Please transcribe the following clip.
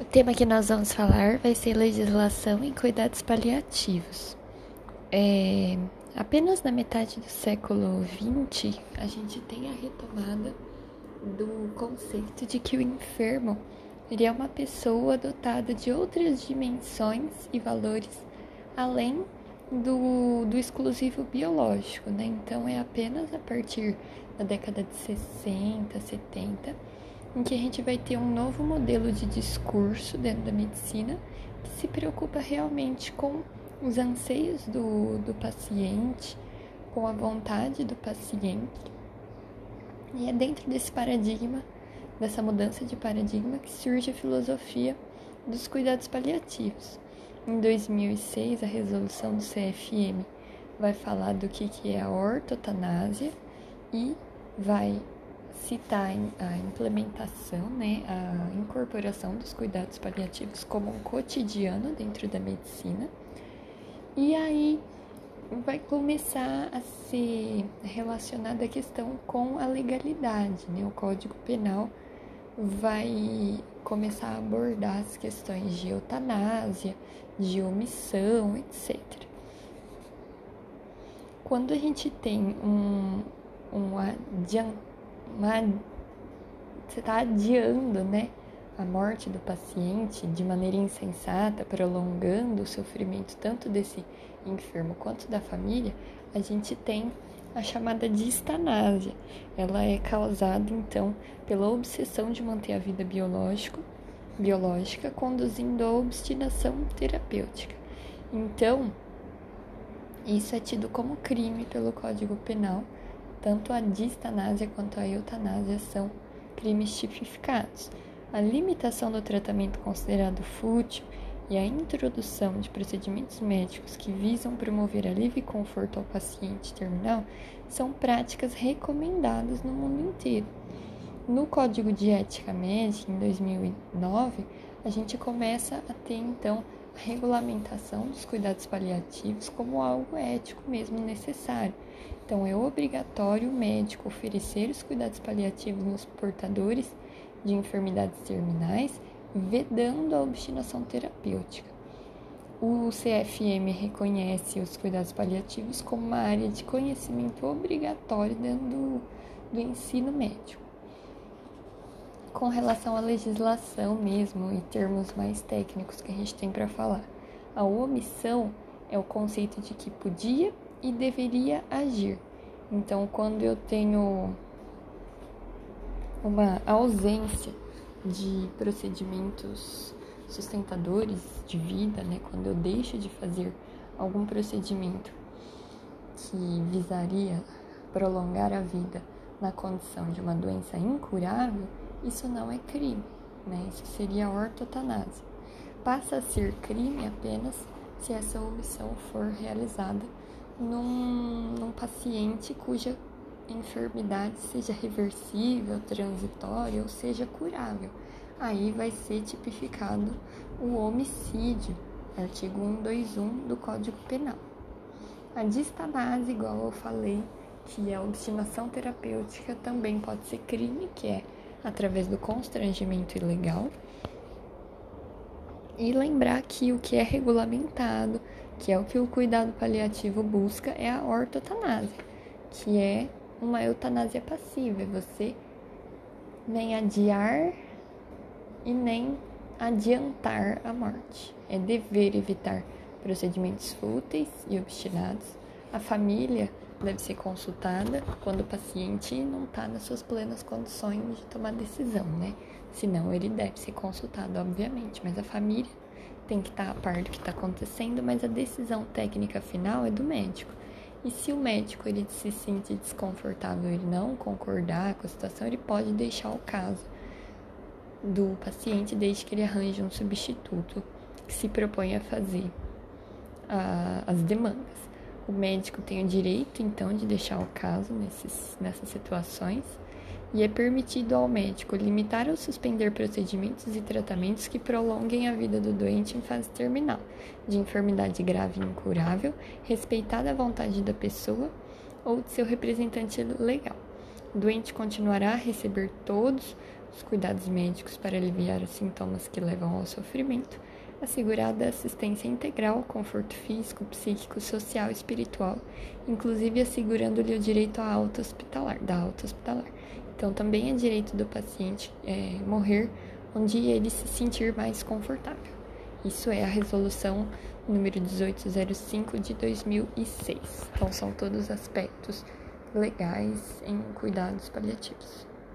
O tema que nós vamos falar vai ser legislação em cuidados paliativos. É, apenas na metade do século XX, a gente tem a retomada do conceito de que o enfermo ele é uma pessoa dotada de outras dimensões e valores além do, do exclusivo biológico, né? Então é apenas a partir da década de 60, 70 em que a gente vai ter um novo modelo de discurso dentro da medicina que se preocupa realmente com os anseios do, do paciente, com a vontade do paciente. E é dentro desse paradigma, dessa mudança de paradigma, que surge a filosofia dos cuidados paliativos. Em 2006, a resolução do CFM vai falar do que, que é a ortotanásia e vai citar a implementação, né, a incorporação dos cuidados paliativos como um cotidiano dentro da medicina. E aí vai começar a ser relacionada a questão com a legalidade, né? O Código Penal vai começar a abordar as questões de eutanásia, de omissão, etc. Quando a gente tem um, um adiantamento uma, você está adiando, né, a morte do paciente de maneira insensata, prolongando o sofrimento tanto desse enfermo quanto da família, a gente tem a chamada distanásia. Ela é causada então pela obsessão de manter a vida biológico, biológica, conduzindo à obstinação terapêutica. Então, isso é tido como crime pelo Código Penal tanto a distanásia quanto a eutanásia são crimes tipificados. A limitação do tratamento considerado fútil e a introdução de procedimentos médicos que visam promover alívio e conforto ao paciente terminal são práticas recomendadas no mundo inteiro. No Código de Ética Médica, em 2009, a gente começa a ter então regulamentação dos cuidados paliativos como algo ético mesmo necessário então, é obrigatório o médico oferecer os cuidados paliativos nos portadores de enfermidades terminais, vedando a obstinação terapêutica. O CFM reconhece os cuidados paliativos como uma área de conhecimento obrigatório dentro do, do ensino médico. Com relação à legislação mesmo e termos mais técnicos que a gente tem para falar, a omissão é o conceito de que podia e deveria agir. Então, quando eu tenho uma ausência de procedimentos sustentadores de vida, né, quando eu deixo de fazer algum procedimento que visaria prolongar a vida na condição de uma doença incurável, isso não é crime, né? Isso seria ortotanásia. Passa a ser crime apenas se essa omissão for realizada num, num paciente cuja enfermidade seja reversível, transitória ou seja curável. Aí vai ser tipificado o homicídio, artigo 121 do Código Penal. A distanase, igual eu falei, que a obstinação terapêutica, também pode ser crime, que é através do constrangimento ilegal. E lembrar que o que é regulamentado que é o que o cuidado paliativo busca, é a ortotanásia, que é uma eutanásia passiva, é você nem adiar e nem adiantar a morte. É dever evitar procedimentos fúteis e obstinados. A família deve ser consultada quando o paciente não está nas suas plenas condições de tomar decisão, né? Senão ele deve ser consultado, obviamente, mas a família tem que estar a par do que está acontecendo, mas a decisão técnica final é do médico. E se o médico ele se sente desconfortável, ele não concordar com a situação, ele pode deixar o caso do paciente desde que ele arranje um substituto que se propõe a fazer a, as demandas. O médico tem o direito, então, de deixar o caso nesses, nessas situações e é permitido ao médico limitar ou suspender procedimentos e tratamentos que prolonguem a vida do doente em fase terminal, de enfermidade grave e incurável, respeitada a vontade da pessoa ou de seu representante legal. O doente continuará a receber todos os cuidados médicos para aliviar os sintomas que levam ao sofrimento, assegurada assistência integral, conforto físico, psíquico, social e espiritual, inclusive assegurando-lhe o direito à alta hospitalar, da alta hospitalar. Então, também é direito do paciente é, morrer onde ele se sentir mais confortável. Isso é a resolução número 1805 de 2006. Então, são todos aspectos legais em cuidados paliativos.